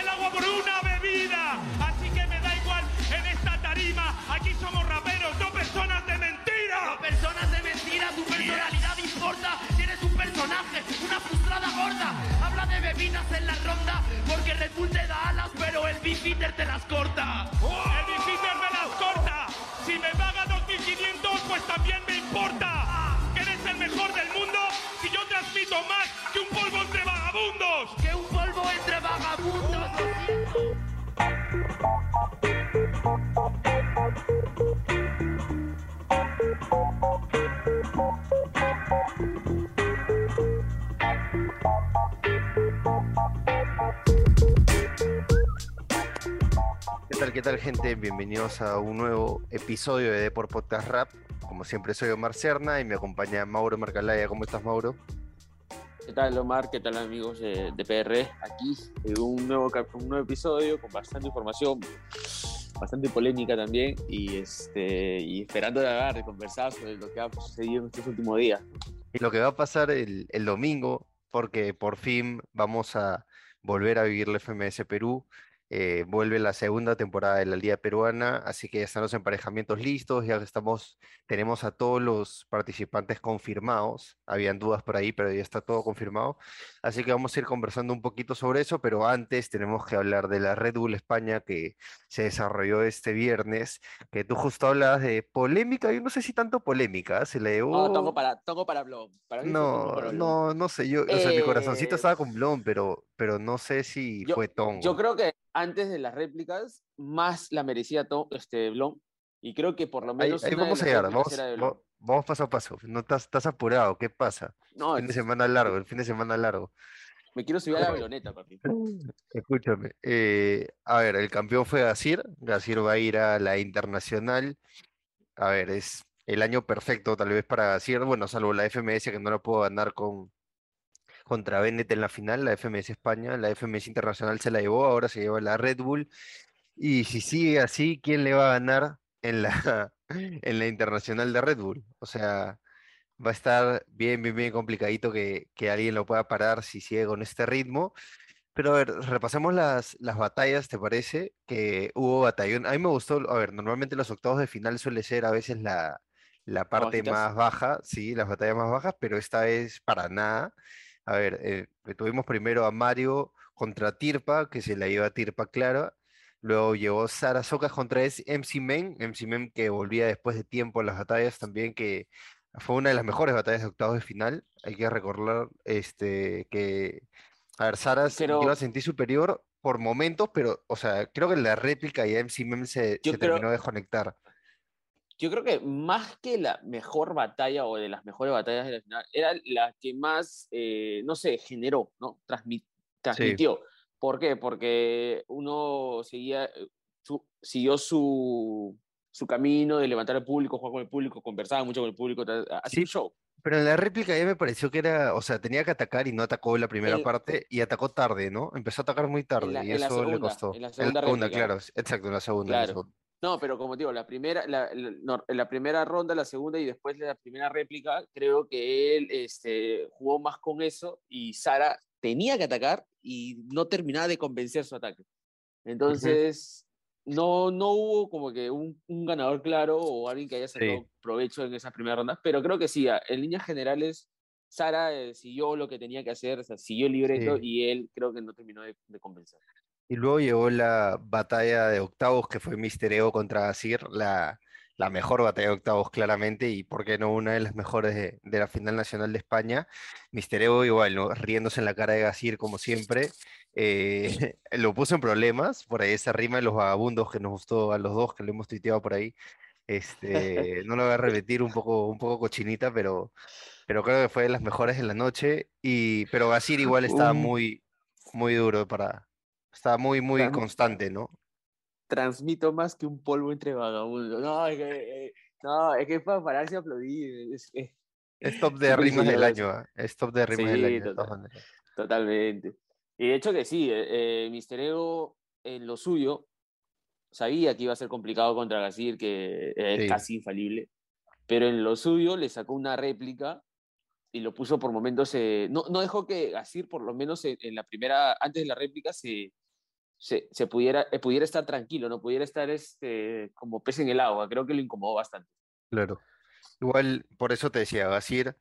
el agua por una bebida. Así que me da igual en esta tarima. Aquí somos raperos, no personas de mentira. No personas de mentira, tu personalidad importa. Tienes un personaje, una frustrada gorda. Habla de bebidas en la ronda, porque Red Bull te da alas, pero el Beefeater te las corta. El Beefeater me las corta. Si me paga 2.500, pues también me importa. Que eres el mejor del mundo si yo transmito más que un polvo tal, qué tal, gente? Bienvenidos a un nuevo episodio de Deport Podcast Rap. Como siempre, soy Omar Cerna y me acompaña Mauro Marcalaya. ¿Cómo estás, Mauro? ¿Qué tal, Omar? ¿Qué tal, amigos de, de PR? Aquí, un nuevo, un nuevo episodio con bastante información, bastante polémica también, y, este, y esperando de hablar, de conversar sobre lo que ha sucedido en estos últimos días. Y lo que va a pasar el, el domingo, porque por fin vamos a volver a vivir la FMS Perú. Eh, vuelve la segunda temporada de la Liga Peruana, así que ya están los emparejamientos listos, ya estamos, tenemos a todos los participantes confirmados. Habían dudas por ahí, pero ya está todo confirmado. Así que vamos a ir conversando un poquito sobre eso, pero antes tenemos que hablar de la Red Bull España que se desarrolló este viernes, que tú justo hablas de polémica, yo no sé si tanto polémica, se le llevó... No, toco para, toco para Blom. Para No, para Blom. no, no sé, yo, o sea, mi corazoncito Eh, estaba con Blon, pero, pero no sé si yo- fue Tongo. Yo creo que antes de las réplicas, más la merecía to- este, Blom, y creo que por lo menos ahí vamos a llegar, vamos, vamos paso a paso. No estás, estás apurado, ¿qué pasa? No, Fin de semana largo, el fin de semana largo. me quiero subir a la avioneta, papi. Escúchame, eh, a ver, el campeón fue Gasir, Gasir va a ir a la Internacional. A ver, es el año perfecto tal vez para Gasir, bueno, salvo la FMS que no la puedo ganar con contra Bennett en la final, la FMS España, la FMS Internacional se la llevó, ahora se lleva la Red Bull. Y si sigue así, ¿quién le va a ganar en la, en la Internacional de Red Bull? O sea, va a estar bien, bien, bien complicadito que, que alguien lo pueda parar si sigue con este ritmo. Pero a ver, repasemos las, las batallas, ¿te parece? Que hubo batallón. A mí me gustó, a ver, normalmente los octavos de final suele ser a veces la, la parte bajitas. más baja, sí, las batallas más bajas, pero esta vez para nada. A ver, eh, tuvimos primero a Mario contra Tirpa, que se la iba a Tirpa clara. Luego llegó Sara Socas contra MC Men, MC Men que volvía después de tiempo a las batallas también, que fue una de las mejores batallas de octavos de final. Hay que recordar este, que, a ver, Sara Pero- la sentí superior por momentos, pero, o sea, creo que la réplica ya MC Men se, se creo- terminó de conectar. Yo creo que más que la mejor batalla o de las mejores batallas de la final, era la que más, eh, no sé, generó, ¿no? Transmi- transmitió. ¿Por qué? Porque uno seguía, eh, su- siguió su, su camino de levantar al público, jugar con el público, conversaba mucho con el público, hacía Sí, un show. Pero en la réplica ya me pareció que era, o sea, tenía que atacar y no atacó en la primera En- parte y atacó tarde, ¿no? Empezó a atacar muy tarde la- y en la eso le segunda, costó. en la segunda réplica. claro, exacto, en la segunda. en la Claro. segunda. No, pero como digo, la primera, la, la- no, la primera ronda, la segunda y después de la primera réplica, creo que él este, jugó más con eso y Sara tenía que atacar y no terminaba de convencer su ataque. Entonces, no, no hubo como que un, un ganador claro o alguien que haya sacado provecho en esa primera ronda, pero creo que sí, en líneas generales, Sara eh, siguió lo que tenía que hacer, o sea, siguió el libreto Sí. y él creo que no terminó de, de convencer. Y luego llegó la batalla de octavos que fue Mister Ego contra Asir, la, la mejor batalla de octavos claramente y por qué no una de las mejores de, de la final nacional de España. Mister Ego igual, ¿no? riéndose en la cara de Gasir como siempre, eh, lo puso en problemas, por ahí esa rima de los vagabundos que nos gustó a los dos, que lo hemos tuiteado por ahí. Este, no lo voy a repetir un poco, un poco cochinita, pero, pero creo que fue de las mejores de la noche. Y, pero Gasir igual estaba Un- muy, muy duro para, estaba muy, muy Tan- constante, ¿no? transmito más que un polvo entre vagabundos. No, es que, eh, no, es que es para pararse a aplaudir. Es, es- Es top de rimas del año, ¿ah? Es top de rimas del Sí, año, de todas total. totalmente. Y de hecho que sí, eh, eh, Mister Ego en lo suyo sabía que iba a ser complicado contra Gasir, que es Sí. casi infalible, pero en lo suyo le sacó una réplica y lo puso por momentos, eh, no, no dejó que Gasir, por lo menos en, en la primera, antes de la réplica, se, se, se pudiera, eh, pudiera estar tranquilo, no pudiera estar este, como pez en el agua. Creo que lo incomodó bastante. Claro. Igual, por eso te decía, Gasir,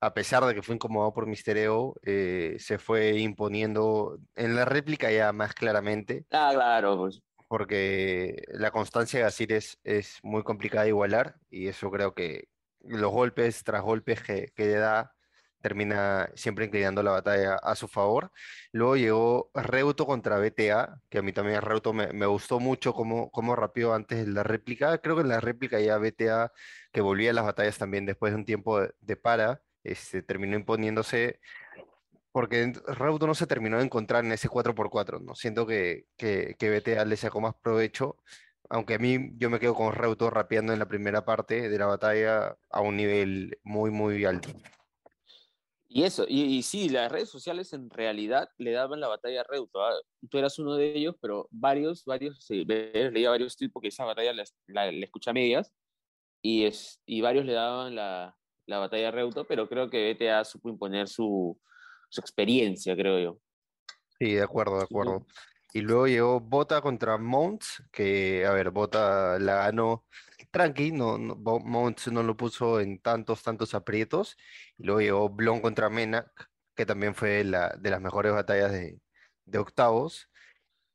a pesar de que fue incomodado por Misterio, eh, se fue imponiendo en la réplica ya más claramente, Ah, claro, pues. porque la constancia de Gasir es, es muy complicada de igualar y eso creo que los golpes tras golpes que, que le da termina siempre inclinando la batalla a su favor. Luego llegó Reuto contra BTA, que a mí también Reuto me, me gustó mucho cómo, cómo rapeó antes de la réplica. Creo que en la réplica ya BTA, que volvía a las batallas también después de un tiempo de, de para, este, terminó imponiéndose, porque Reuto no se terminó de encontrar en ese 4x4, ¿no? Siento que, que, que BTA le sacó más provecho. Aunque a mí yo me quedo con Reuto rapeando en la primera parte de la batalla a un nivel muy, muy alto. Y eso, y, y sí, las redes sociales en realidad le daban la batalla a Reuto. Tú eras uno de ellos, pero varios, varios, sí, leía varios tweets porque esa batalla la, la, la escuché a medias y, es, y varios le daban la, la batalla a Reuto, pero creo que BTA supo imponer su, su experiencia, creo yo. Sí, de acuerdo, de acuerdo. Y luego llegó Bota contra Mounts, que, a ver, Bota la ganó tranqui, no, no, no lo puso en tantos, tantos aprietos. Y luego llegó Blon contra Menak, que también fue la, de las mejores batallas de, de octavos.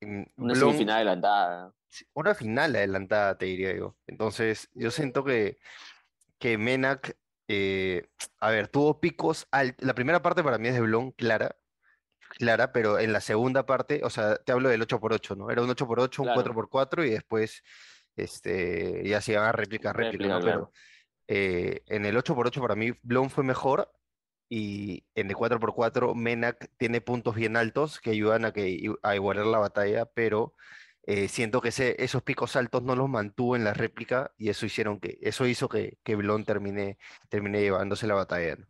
Mm, Una Blon- semifinal adelantada. una final adelantada, te diría yo. Entonces, yo siento que, que Menak, eh, a ver, tuvo picos altos. La primera parte para mí es de Blon, clara, clara, pero en la segunda parte, o sea, te hablo del 8x8, ¿no? Era un 8x8, un Claro. 4x4 y después este, ya se iban a réplica, réplica, ¿no? Pero eh, en el 8x8 para mí Blon fue mejor y en el 4x4 Menak tiene puntos bien altos que ayudan a, que, a igualar la batalla, pero eh, siento que ese, esos picos altos no los mantuvo en la réplica y eso hicieron que, eso hizo que, que Blon termine, termine llevándose la batalla, ¿no?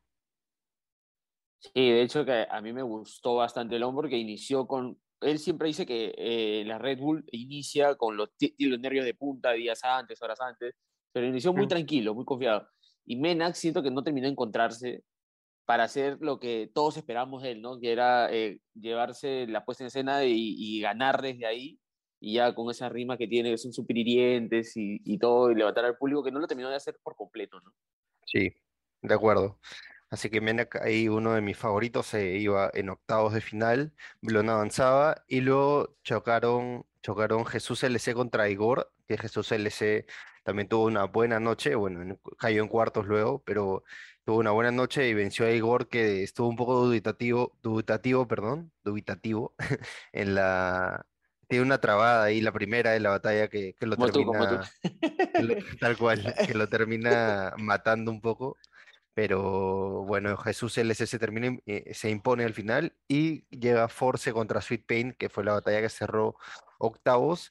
Sí, de hecho que a mí me gustó bastante hombre porque inició con, él siempre dice que eh, la Red Bull inicia con los, los nervios de punta días antes, horas antes, pero inició muy Mm. tranquilo, muy confiado. Y Menak siento que no terminó de encontrarse para hacer lo que todos esperamos de él, ¿no? Que era eh, llevarse la puesta en escena y, y ganar desde ahí, y ya con esa rima que tiene, que son super hirientes y, y todo, y levantar al público, que no lo terminó de hacer por completo, ¿no? Sí, de acuerdo. Así que Menak ahí uno de mis favoritos se iba en octavos de final, Blon avanzaba y luego chocaron, chocaron Jesús LC contra Igor, que Jesús LC también tuvo una buena noche, bueno, en- cayó en cuartos luego, pero tuvo una buena noche y venció a Igor que estuvo un poco dubitativo, dubitativo, perdón, dubitativo en la... Tiene una trabada ahí, la primera de la batalla que, que lo Como tú, como tú. termina, que lo- tal cual, que lo termina matando un poco. Pero bueno, Jesús LC se termina, eh, se impone al final y llega Force contra Sweet Pain, que fue la batalla que cerró octavos,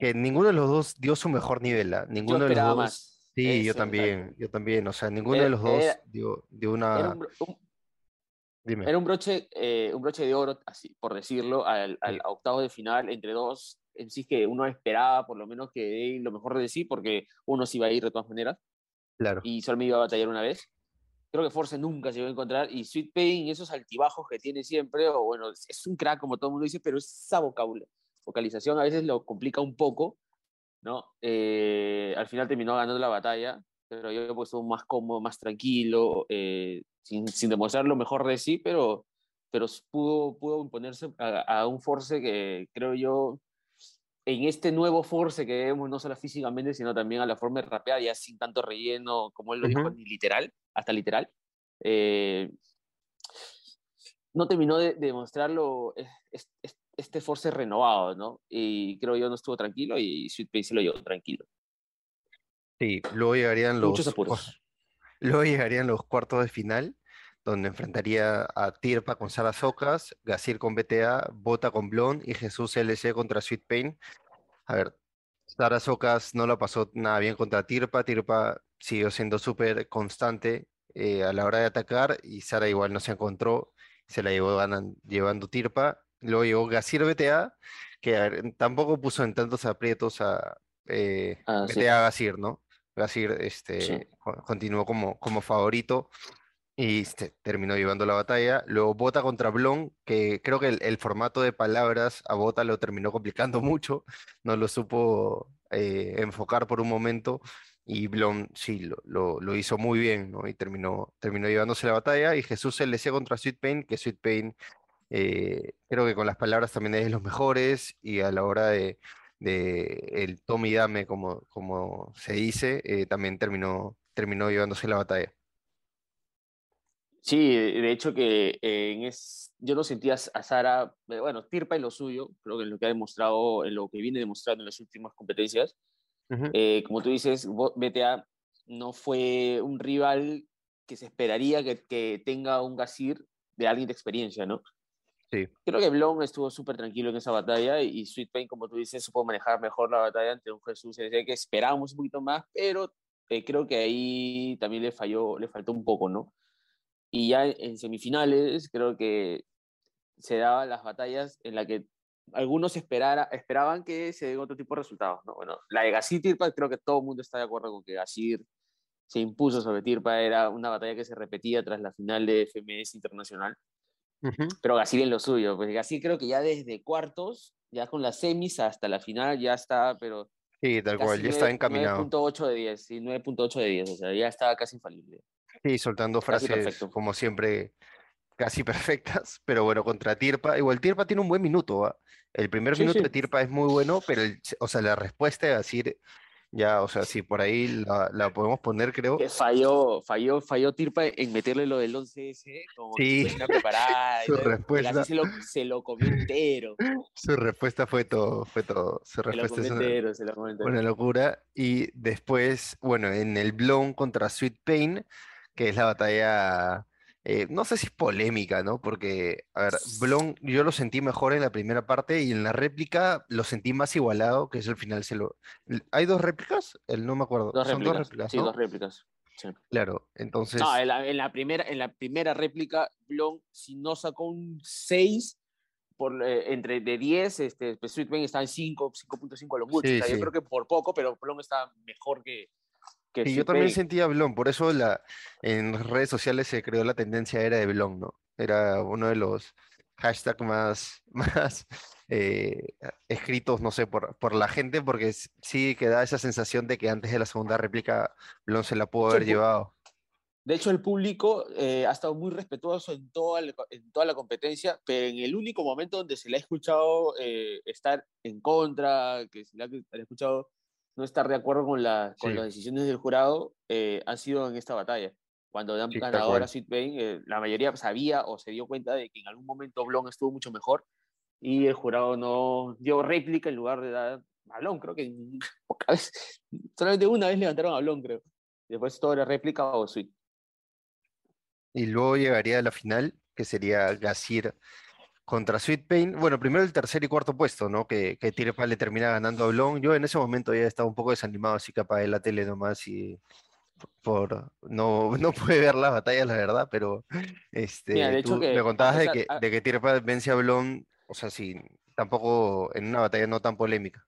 que ninguno de los dos dio su mejor nivel, ¿ah? Ninguno de los dos, más. sí, yo también, yo también, o sea, ninguno de Era- los dos era- dio, dio Era una, un, bro- un- dime, Era un broche, eh, un broche de oro, así por decirlo, al, Sí. octavo de final entre dos en sí que uno esperaba por lo menos que lo mejor de sí, porque uno sí iba a ir de todas maneras claro, y solo me iba a batallar una vez. Creo que Force nunca se iba a encontrar y Sweet Pain, esos altibajos que tiene siempre, o bueno, es- un crack como todo el mundo dice, pero esa vocalización a veces lo complica un poco, ¿no? Eh, al final terminó ganando la batalla, pero yo pues estuve más cómodo, más tranquilo, eh, sin, sin demostrar lo mejor de sí, pero, pero pudo, pudo imponerse a, a un Force que creo yo, en este nuevo Force que vemos, no solo físicamente, sino también a la forma de rapear, ya sin tanto relleno, como él lo dijo, Ujú. ni literal, hasta literal, eh, no terminó de, de mostrarlo es- es- es- este Force renovado, ¿no? Y creo yo no estuvo tranquilo y Sweet Pain se lo llevó tranquilo. sí, luego llegarían Muchos los, apuros. Luego llegarían los cuartos de final, donde enfrentaría a Tirpa con Sara Socas, Gasir con BTA, Bota con Blon y Jesús LC contra Sweet Pain. A ver, Sara Socas no la pasó nada bien contra Tirpa, Tirpa siguió siendo súper constante eh, a la hora de atacar y Sara igual no se encontró, se la llevó ganan- llevando Tirpa. Luego llegó Gasir BTA, que ver, tampoco puso en tantos aprietos a eh, Ah, sí. BTA Gasir, ¿no? Gasir este, Sí. co- continuó como, como favorito. y este, terminó llevando la batalla. Luego Bota contra Blon, que creo que el, el formato de palabras a Bota lo terminó complicando mucho, no lo supo eh, enfocar por un momento. Y Blon sí lo, lo- lo hizo muy bien, ¿no? Y terminó, terminó llevándose la batalla. Y Jesús se le contra Sweet Pain, que Sweet Pain eh, creo que con las palabras también es de los mejores. Y a la hora de, de el tome y dame, como, como se dice, eh, también terminó, terminó llevándose la batalla. Sí, de hecho que eh, en es, yo no sentía a Sara, eh, bueno, Tirpa en lo suyo, creo que en lo que ha demostrado, en lo que viene demostrando en las últimas competencias. Eh, como tú dices, BTA no fue un rival que se esperaría que, que tenga un Gasir de alguien de experiencia, ¿no? Sí. Creo que Blon estuvo súper tranquilo en esa batalla y Sweet Pain, como tú dices, supo manejar mejor la batalla ante un Jesús SC que esperábamos un poquito más, pero eh, creo que ahí también le falló, le faltó un poco, ¿no? Y ya en semifinales creo que se daban las batallas en las que algunos esperara, esperaban que se den otro tipo de resultados, ¿no? Bueno, la de Gasir Tirpa creo que todo el mundo está de acuerdo con que Gasir se impuso sobre Tirpa, era una batalla que se repetía tras la final de FMS Internacional Ujú. pero Gasir en lo suyo. Pues Gasir creo que ya desde cuartos, ya con las semis hasta la final, ya está, pero Sí, tal cual, ya está 9 encaminado. 9.8 de 10, sí, 9.8 de 10, o sea, ya estaba casi infalible. Sí, soltando frases como siempre casi perfectas, pero bueno, contra Tirpa, igual Tirpa tiene un buen minuto, ¿ah? El primer Sí, minuto sí. de Tirpa es muy bueno, pero el- o sea, la respuesta de decir, ya, o sea, si por ahí la, la podemos poner, creo, Que falló, falló, falló Tirpa en meterle lo del 11S, como Sí. que preparada. y Su respuesta. Se lo, se lo comió entero, su respuesta fue todo, fue todo, su se lo comió una, entero, se lo comió entero. una locura. Y después, bueno, en el Blown contra Sweet Pain, que es la batalla, eh, no sé si es polémica, ¿no? Porque, a ver, Blown yo lo sentí mejor en la primera parte y en la réplica lo sentí más igualado, que es el final se lo... ¿Hay dos réplicas? El, no me acuerdo. Dos Son réplicas, dos réplicas, sí, ¿no? dos réplicas. sí. Claro, entonces... No, en la, en la primera, en la primera réplica, Blon, si no sacó un 6 por, eh, entre de 10, este, pues Sweet Pain está en 5, 5.5 a lo mucho. Sí, sí. Yo creo que por poco, pero Blon está mejor que, que Sí, yo también sentía Blon, por eso la, en redes sociales se creó la tendencia era de Blon, ¿no? Era uno de los hashtags más, más eh, escritos, no sé, por, por la gente, porque sí que da esa sensación de que antes de la segunda réplica Blon se la pudo haber llevado. De hecho, el público eh, ha estado muy respetuoso en toda, la, en toda la competencia, pero en el único momento donde se le ha escuchado eh, estar en contra, que se le ha, se le ha escuchado no estar de acuerdo con, la, con Sí. las decisiones del jurado, eh, ha sido en esta batalla. Cuando dan Sí, ganador a. Sweet Pain, eh, la mayoría sabía o se dio cuenta de que en algún momento Blon estuvo mucho mejor y el jurado no dio réplica en lugar de dar a Blon. Creo que pocas veces, solamente una vez levantaron a Blon, creo. Después todo era réplica o Sweet. Y luego llegaría a la final, que sería Gasir contra Sweet Pain. Bueno, primero el tercer y cuarto puesto, ¿no? Que, que Tirpa le termina ganando a Blon. Yo en ese momento ya estaba un poco desanimado, así que apagué la tele nomás y por no, no pude ver las batallas, la verdad, pero este, Mira, de hecho tú que me a contabas de que, a- de que Tirpa vence a Blon, o sea, sí, tampoco en una batalla no tan polémica.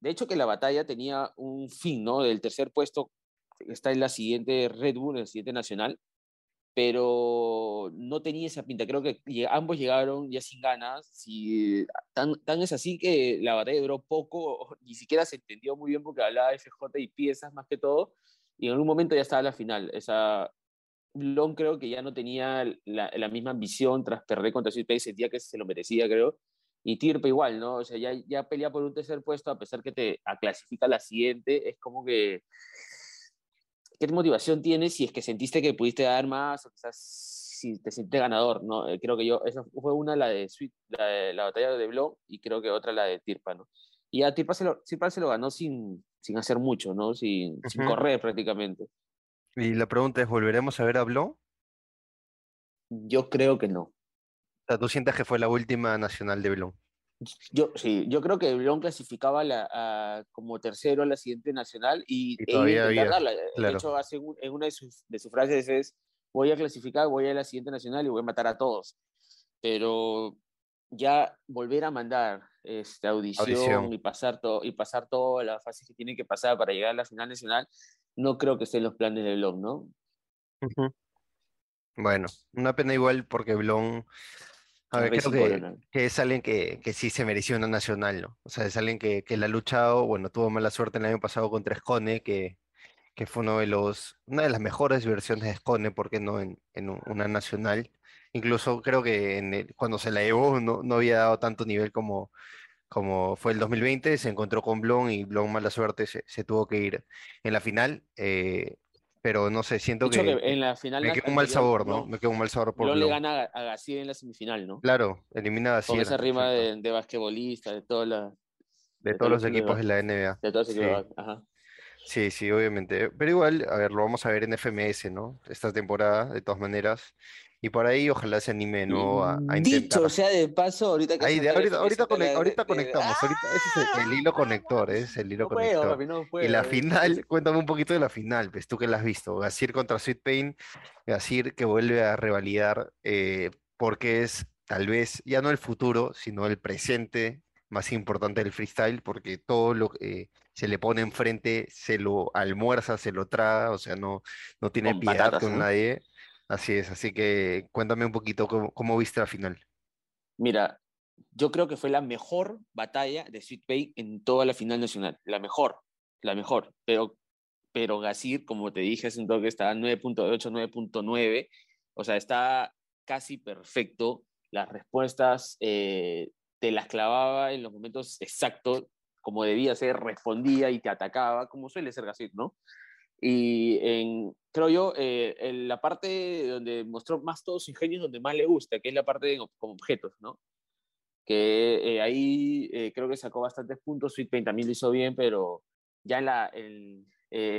De hecho, que la batalla tenía un fin, ¿no? Del tercer puesto está en la siguiente Red Bull, en el siguiente nacional, pero no tenía esa pinta. Creo que ambos llegaron ya sin ganas. Si, tan, tan es así que la batalla duró poco, ni siquiera se entendió muy bien porque hablaba FJ y piezas más que todo, y en algún momento ya estaba la final. Esa, Blon creo que ya no tenía la, la misma ambición tras perder contra Sweet Pay, sentía que se lo merecía, creo. Y Tirpa igual, ¿no? O sea, ya, ya pelea por un tercer puesto, a pesar que te clasifica la siguiente, es como que... ¿Qué motivación tienes si es que sentiste que pudiste dar más o quizás si te sientes ganador, ¿no? Eh, creo que yo, esa fue una, la de, Sweet, la, de- la batalla de Blon, y creo que otra la de Tirpa, ¿no? Y a Tirpa se lo, Tirpa se lo ganó sin, sin hacer mucho, ¿no? Sin, sin correr prácticamente. Y la pregunta es, ¿volveremos a ver a Blon? O Yo creo que no. sea, ¿tú sientes que fue la última nacional de Blon? Yo, sí, yo creo que Blon clasificaba la, a- como tercero a la siguiente nacional y, Y e todavía había. De hecho, hace un- en una de sus, de sus frases es, voy a clasificar, voy a la siguiente nacional y voy a matar a todos. Pero ya volver a mandar este, audición, Audición. y pasar todo y pasar todas las fases que tiene que pasar para llegar a la final nacional, no creo que esté en los planes de Blon, ¿no? Bueno, una pena igual porque Blon, a ver, creo que, que es alguien que, que sí se mereció una nacional, ¿no? O sea, es alguien que, que la ha luchado, bueno, tuvo mala suerte el año pasado contra Escone, que, que fue uno de los, una de las mejores versiones de Escone, ¿por qué no en, en un- una nacional? Incluso creo que en el- cuando se la llevó no, no había dado tanto nivel como, como fue el 2020, se encontró con Blon y Blon mala suerte se, se tuvo que ir en la final, eh, pero no sé, siento que que en la final me quedó un mal sabor, ¿no? Me quedó un mal sabor por Blon le Blon. gana a, García en la semifinal, ¿no? Claro, elimina a Con García, esa rima de, de basquetbolista, de toda la, de de todos todos los los equipos equipos de la NBA. de todo ese Sí. equipo de básquet, Ajá. Sí, sí, obviamente. Pero igual, a ver, lo vamos a ver en FMS, ¿no? Esta temporada, de todas maneras. Y por ahí ojalá se anime de nuevo a, a Dicho intentar. sea de paso, ahorita que Ahí, de, ahorita, ahorita, referencia conec- de- ahorita de- conectamos, ahorita, ese es el, el hilo conector, ese es el hilo No puedo, conector. papi, no Y la es- final, cuéntame un poquito de la final, pues tú que la has visto. Gasir contra Sweet Pain, Gasir que vuelve a revalidar eh, porque es tal vez ya no el futuro, sino el presente más importante del freestyle, porque todo lo que se le pone enfrente se lo almuerza, se lo traga, o sea, no, no tiene Con piedad patatas, con ¿no? nadie. Así es, así que cuéntame un poquito cómo, cómo viste la final. Mira, yo creo que fue la mejor batalla de Sweet Pay en toda la final nacional. La mejor, la mejor. Pero, pero Gasir, como te dije hace un toque, está 9.8, 9.9. O sea, está casi perfecto. Las respuestas eh, te las clavaba en los momentos exactos, como debía ser, respondía y te atacaba, como suele ser Gasir, ¿no? Y creo yo, eh, en la parte donde mostró más todo su ingenio es donde más le gusta, que es la parte de, objetos, ¿no? Que eh, ahí eh, creo que sacó bastantes puntos, Sweet también lo hizo bien, pero ya en, la,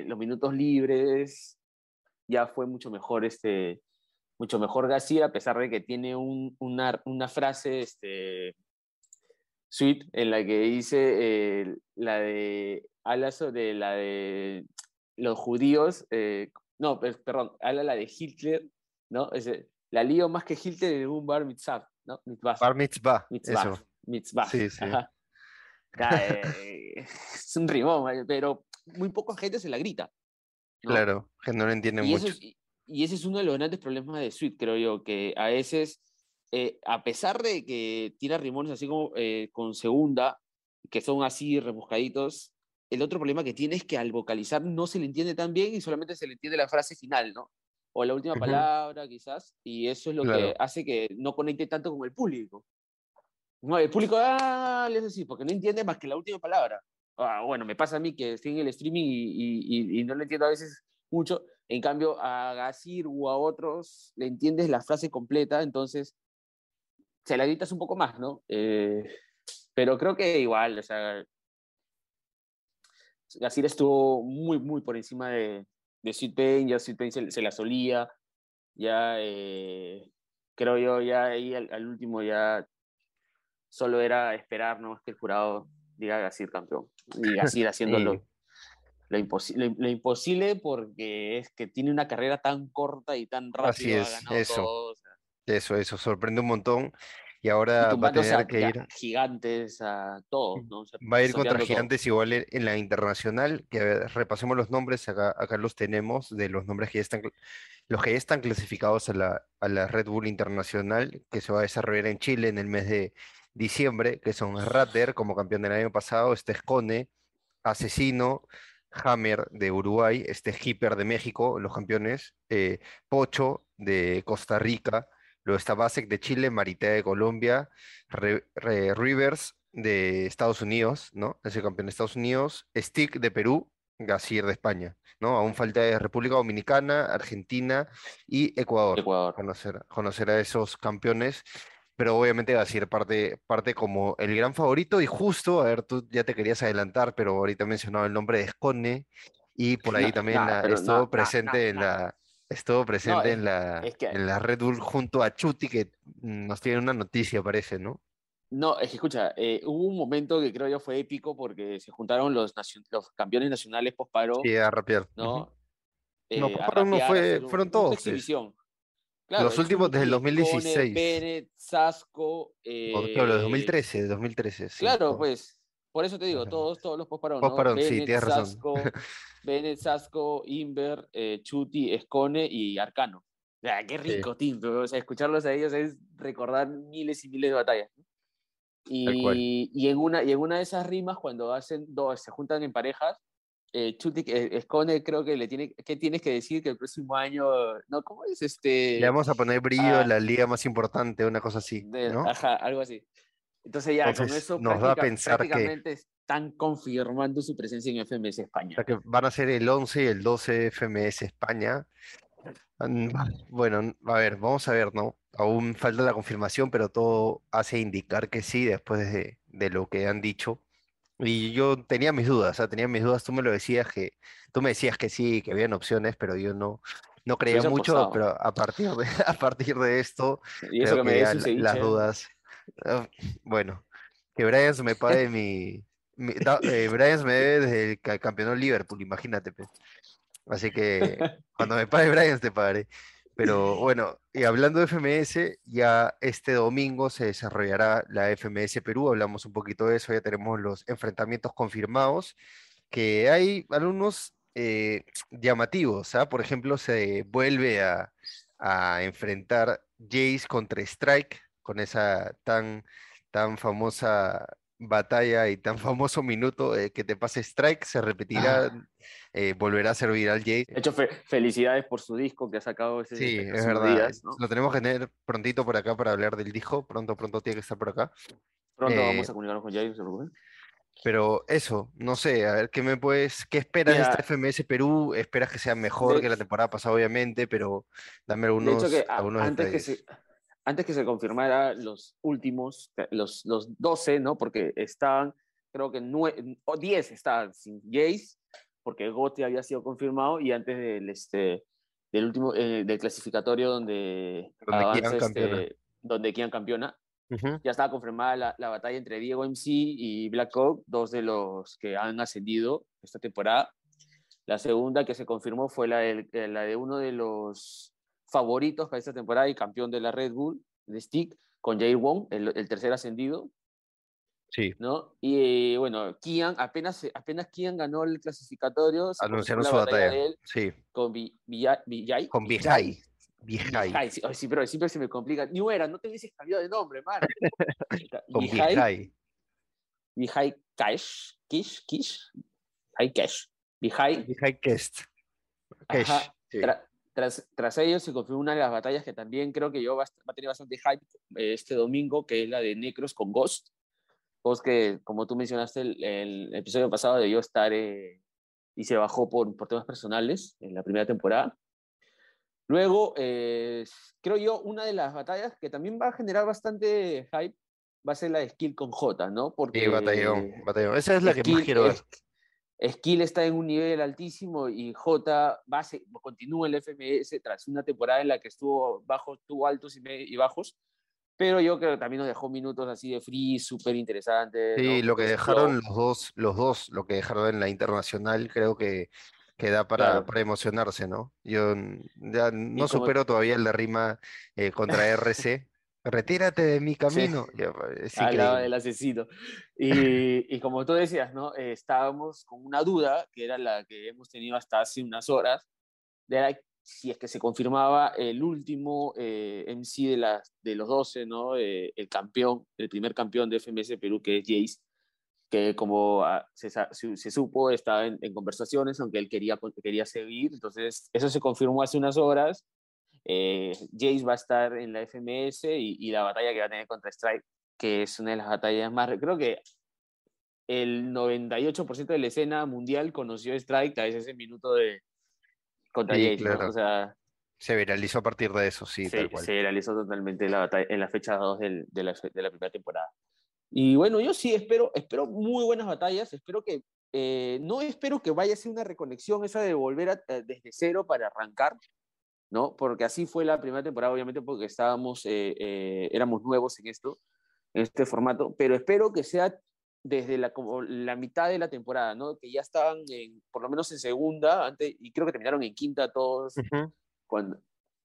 los minutos libres ya fue mucho mejor este mucho mejor García, a pesar de que tiene un- una, una frase este, sweet en la que dice la de habla sobre la de los judíos eh, no per- perdón habla la de Hitler no Ese, la lío más que Hitler en un bar mitzvah no mitzvah Bar mitzvah, mitzvah eso. mitzvah Sí, sí. eh, es un rimón pero muy poca gente se la grita ¿no? Claro, que no lo entienden Y, eso mucho. es- y- y ese es uno de los grandes problemas de Sweet, creo yo, que a veces, eh, a pesar de que tira rimones así como eh, con segunda, que son así rebuscaditos, el otro problema que tiene es que al vocalizar no se le entiende tan bien y solamente se le entiende la frase final, ¿no? O la última palabra, quizás, y eso es lo que Claro. hace que no conecte tanto con el público. No, el público, ah, le así, porque no entiende más que la última palabra. Ah, bueno, me pasa a mí que estoy en el streaming y, y- y- y no le entiendo a veces mucho. En cambio, a Gasir o a otros le entiendes la frase completa, entonces se la gritas un poco más, ¿no? Eh, pero creo que igual, o sea, Gasir estuvo muy, muy por encima de, de Sweet Pain, ya Sweet Pain se, se la solía, ya eh, creo yo, ya ahí al, al último ya solo era esperar, ¿no? Que el jurado diga Gasir campeón. Y Gasir haciéndolo. Sí. Lo, lo, lo imposible porque es que tiene una carrera tan corta y tan Así rápido. es, ha ganado eso. todo, o sea, Eso, eso, sorprende un montón. Y y ahora va a tener a, que a ir, gigantes, a todos, ¿no? O sea, va a ir contra todo. Gigantes igual en, la internacional, que a ver, repasemos los nombres, acá, acá los tenemos, de los nombres que ya están, los que ya están clasificados a la, a la Red Bull Internacional, que se va a desarrollar en Chile en el mes de diciembre, que son Ratter como campeón del año pasado, este Asesino, Hammer de Uruguay, este es Hipper de México, los campeones, eh, Pocho de Costa Rica, luego está Basek de Chile, Maritea de Colombia, Re- Re- Rivers de Estados Unidos, ¿no? Es el campeón de Estados Unidos, Stick de Perú, Gasir de España, ¿no? Aún falta de República Dominicana, Argentina y Ecuador Ecuador. conocer, conocer a esos campeones, pero obviamente Gasir parte, parte como el gran favorito y justo, a ver, tú ya te querías adelantar, pero ahorita mencionaba el nombre de Escone y por ahí No, también no, la- estuvo no, presente en la... Estuvo presente es- en la, es que- en la Red Bull junto a Chuti, que nos tiene una noticia, parece, ¿no? No, es que escucha, eh, hubo un momento que creo yo fue épico porque se juntaron los, los campeones nacionales post-paro, Sí, a rapear. ¿no? Eh, No, no fue- un- fueron todos, exhibición. Los últimos desde el Chuti, Cone, 2016. Bennett, Sasco. O- Claro, los eh, 2013, 2013, sí. Claro, pues. Por eso te digo, todos, todos los postparón, Postparón, ¿no? sí, Bennett, tienes razón. Sasco, Bennett, Sasco, Inver, eh, Chuti, Escone y Arcano Ah, qué rico, Tinto. O sea, escucharlos a ellos es recordar miles y miles de batallas. Y, y, en una, y en una de esas rimas, cuando hacen dos, se juntan en parejas, eh, Chuti, eh, Scone creo que le tiene, ¿qué tienes que decir que el próximo año, no, ¿cómo es este? Le vamos a poner brillo a la liga más importante, una cosa así, de- ¿no? Ajá, algo así. Entonces ya Entonces, con eso nos da a pensar que- prácticamente están confirmando su presencia en FMS O España. sea que van a ser el 11 y el 12 FMS España. Mm, Bueno, a ver, vamos a ver, ¿no? Aún falta la confirmación, pero todo hace indicar que sí, después de, de lo que han dicho. Y yo tenía mis dudas, o sea, tenía mis dudas, tú me lo decías que, tú me decías que sí, que habían opciones, pero yo no, no creía mucho, apostado. pero a partir de, a partir de esto, creo que me que un la- las dudas. Ah, Bueno, que Bryans me pague mi. mi da- eh, Bryans me debe desde el ca- campeonato Liverpool, imagínate. pe. Así que cuando me pague Bryans te pagaré. Pero bueno, y hablando de FMS, ya este domingo se desarrollará la FMS Perú. Hablamos un poquito de eso, ya tenemos los enfrentamientos confirmados. Que hay algunos eh, llamativos, ¿ah? Por ejemplo, se vuelve a, a enfrentar Jace contra Strike con esa tan, tan famosa batalla y tan famoso minuto eh, que te pase Strike, se repetirá, Ah. eh, volverá a servir al Jace. De hecho, fe- felicidades por su disco que ha sacado ese, Sí, es verdad. días, ¿no? Lo tenemos que tener prontito por acá para hablar del disco. Pronto, pronto tiene que estar por acá. Pronto Eh, vamos a comunicarnos con Jair, no se preocupen. Pero eso, no sé, a ver, ¿qué me puedes, qué esperas de esta FMS Perú? ¿Esperas que sea mejor de- que la temporada pasada, obviamente? Pero dame De algunos, hecho, que algunos antes, que detalles. se, antes que se confirmara los últimos, los, los 12, ¿no? Porque estaban, creo que nue- o 10 estaban sin Jace, porque Gotti había sido confirmado y antes del, este, del último, eh, del clasificatorio donde, Donde avanza, campeona. este, donde Kian campeona, Ujú, ya estaba confirmada la, la batalla entre Diego MC y Black Oak, dos de los que han ascendido esta temporada. La segunda que se confirmó fue la, del- la de uno de los favoritos para esta temporada y campeón de la Red Bull, de Stick, con Jair Wong, el, el tercer ascendido, Sí, ¿no? Y eh, bueno, Kian, apenas, apenas Kian ganó el clasificatorio, anunciaron su la batalla batalla. de él Sí, con Vi- Villa- Villay. con Vijay. Vijay, Vijay. sí, sí, pero siempre se me complica. New Era, no te hubieses cambiado de nombre, man. Con Vijay, Vijay. Vijay Cash, Kish, Kish, Vijay Cash, Vijay, Vijay Kest. Kesh, Ajá, sí. tra- tras, tras ello se confirmó una de las batallas que también creo que yo va, va a tener bastante hype eh, este domingo, que es la de Necros con Ghost. Ghost que, como tú mencionaste, el, el episodio pasado debió estar eh, y se bajó por, por temas personales en la primera temporada. Luego, eh, creo yo, una de las batallas que también va a generar bastante hype va a ser la de Skill con J, ¿no? Porque Sí, batallón, batallón. Esa es la que más Skill- quiero ver. Skill está en un nivel altísimo y J va a continúa en el FMS tras una temporada en la que estuvo bajos, tuvo altos y, y bajos, pero yo creo que también nos dejó minutos así de free, súper interesantes. Sí, ¿no? lo que dejaron los dos, los dos, lo que dejaron en la internacional, creo que, que da para, Claro. para emocionarse, ¿no? Yo ya no supero todavía el de rima eh, contra RC. Retírate de mi camino. Ya, es al lado increíble. del asesino. Y, y como tú decías, ¿no? Eh, estábamos con una duda, que era la que hemos tenido hasta hace unas horas, de la- si es que se confirmaba el último eh, MC de, las de los 12, ¿no? Eh, el campeón, el primer campeón de FMS Perú, que es Jace, que como ah, se- se supo, estaba en, en conversaciones, aunque él quería, quería seguir. Entonces, eso se confirmó hace unas horas. Eh, Jace va a estar en la FMS y, y la batalla que va a tener contra Strike, que es una de las batallas más. Creo que el 98% de la escena mundial conoció Strike a ese minuto de contra Sí, Jace. ¿no? claro. O sea, Se viralizó a partir de eso, sí, se, tal cual. se realizó totalmente la batalla en la fecha 2 del- de, la, de la primera temporada. Y bueno, yo sí espero, espero muy buenas batallas, espero que, eh, no espero que vaya a ser una reconexión esa de volver a- a- desde cero para arrancar, ¿no? Porque así fue la primera temporada, obviamente, porque estábamos, eh, eh, éramos nuevos en esto, en este formato, pero espero que sea desde la, como la mitad de la temporada, ¿no? Que ya estaban en, por lo menos en segunda, antes, y creo que terminaron en quinta todos, Ujú. cuando,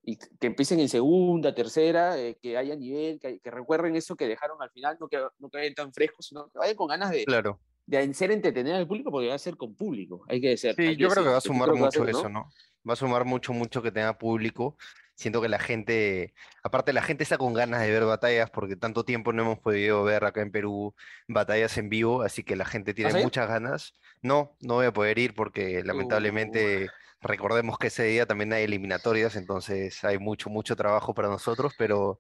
y que empiecen en segunda, tercera, eh, que haya nivel, que, que recuerden eso que dejaron al final, no que, no que vayan tan frescos, sino que vayan con ganas de, Claro. de ser entretener al público, porque va a ser con público, hay que decir. Sí, yo creo que va a sumar mucho ser, ¿no? eso, ¿no? Va a sumar mucho, mucho que tenga público. siento que la gente, aparte la gente está con ganas de ver batallas porque tanto tiempo no hemos podido ver acá en Perú batallas en vivo, así que la gente tiene ¿Ah, sí? muchas ganas. No, no voy a poder ir porque lamentablemente recordemos que ese día también hay eliminatorias, entonces hay mucho, mucho trabajo para nosotros, pero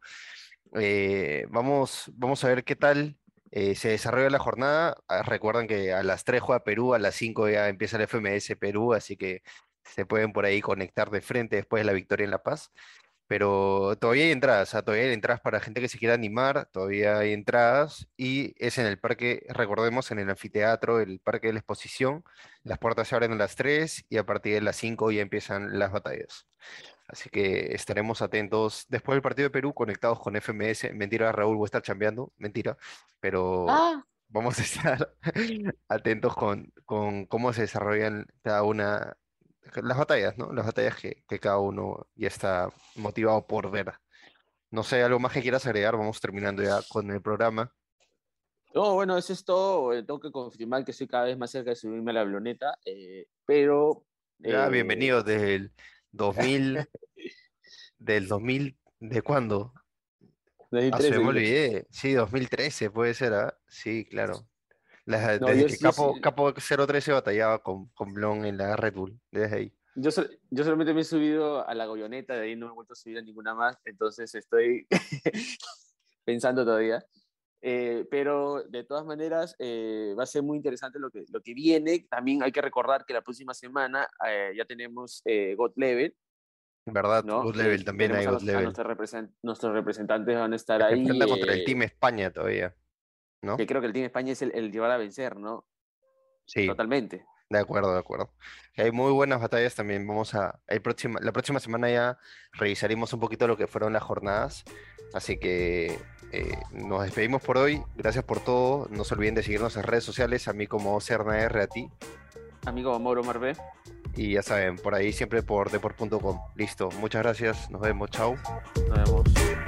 eh, vamos, vamos a ver qué tal eh, se desarrolla la jornada. Ah, Recuerden que a las 3 juega Perú, a las 5 ya empieza el FMS Perú, así que se pueden por ahí conectar de frente después de la victoria en La Paz. Pero todavía hay entradas, o sea, todavía hay entradas para gente que se quiera animar, todavía hay entradas y es en el parque, recordemos, en el anfiteatro, el parque de la exposición. Las puertas se abren a las 3 y a partir de las 5 ya empiezan las batallas. Así que estaremos atentos después del partido de Perú, conectados con FMS. Mentira, Raúl, voy a estar chambeando, mentira, pero Ah, vamos a estar atentos con, con cómo se desarrollan cada una, las batallas, ¿no? Las batallas que, que cada uno ya está motivado por ver. No sé, algo más que quieras agregar, vamos terminando ya con el programa. No, bueno, eso es todo. Eh, Tengo que confirmar que estoy cada vez más cerca de subirme a la avioneta, eh, pero... Ya, eh, bienvenido desde el 2000, del 2000, ¿de cuándo? Ah, se 2013, me olvidé. Sí, 2013 puede ser, ¿ah? Sí, claro. La- No, desde yo que sí- Capo, sí. Capo 013 batallaba con, con Blon en la Red Bull, desde ahí. Yo, yo solamente me he subido a la avioneta, de ahí no me he vuelto a subir a ninguna más, entonces estoy pensando todavía. Eh, pero de todas maneras eh, va a ser muy interesante lo que, lo que viene. También hay que recordar que la próxima semana eh, ya tenemos eh, God Level, ¿Verdad? ¿no? God Level también hay God a Level. nuestros, represent- nuestros representantes van a estar ahí. contra el eh, Team España todavía, ¿no? Que creo que el Team España es el, el llevar a vencer, ¿no? Sí, Totalmente. de acuerdo, de acuerdo. Hay muy buenas batallas también. Vamos a, el próxima, la próxima semana ya revisaremos un poquito lo que fueron las jornadas. Así que eh, nos despedimos por hoy. Gracias por todo. No se olviden de seguirnos en redes sociales. A mí como CernaR, a ti. Amigo Mauro Marvé. Y ya saben, por ahí siempre por deport.com. Listo. Muchas gracias. Nos vemos. Chao. Nos vemos.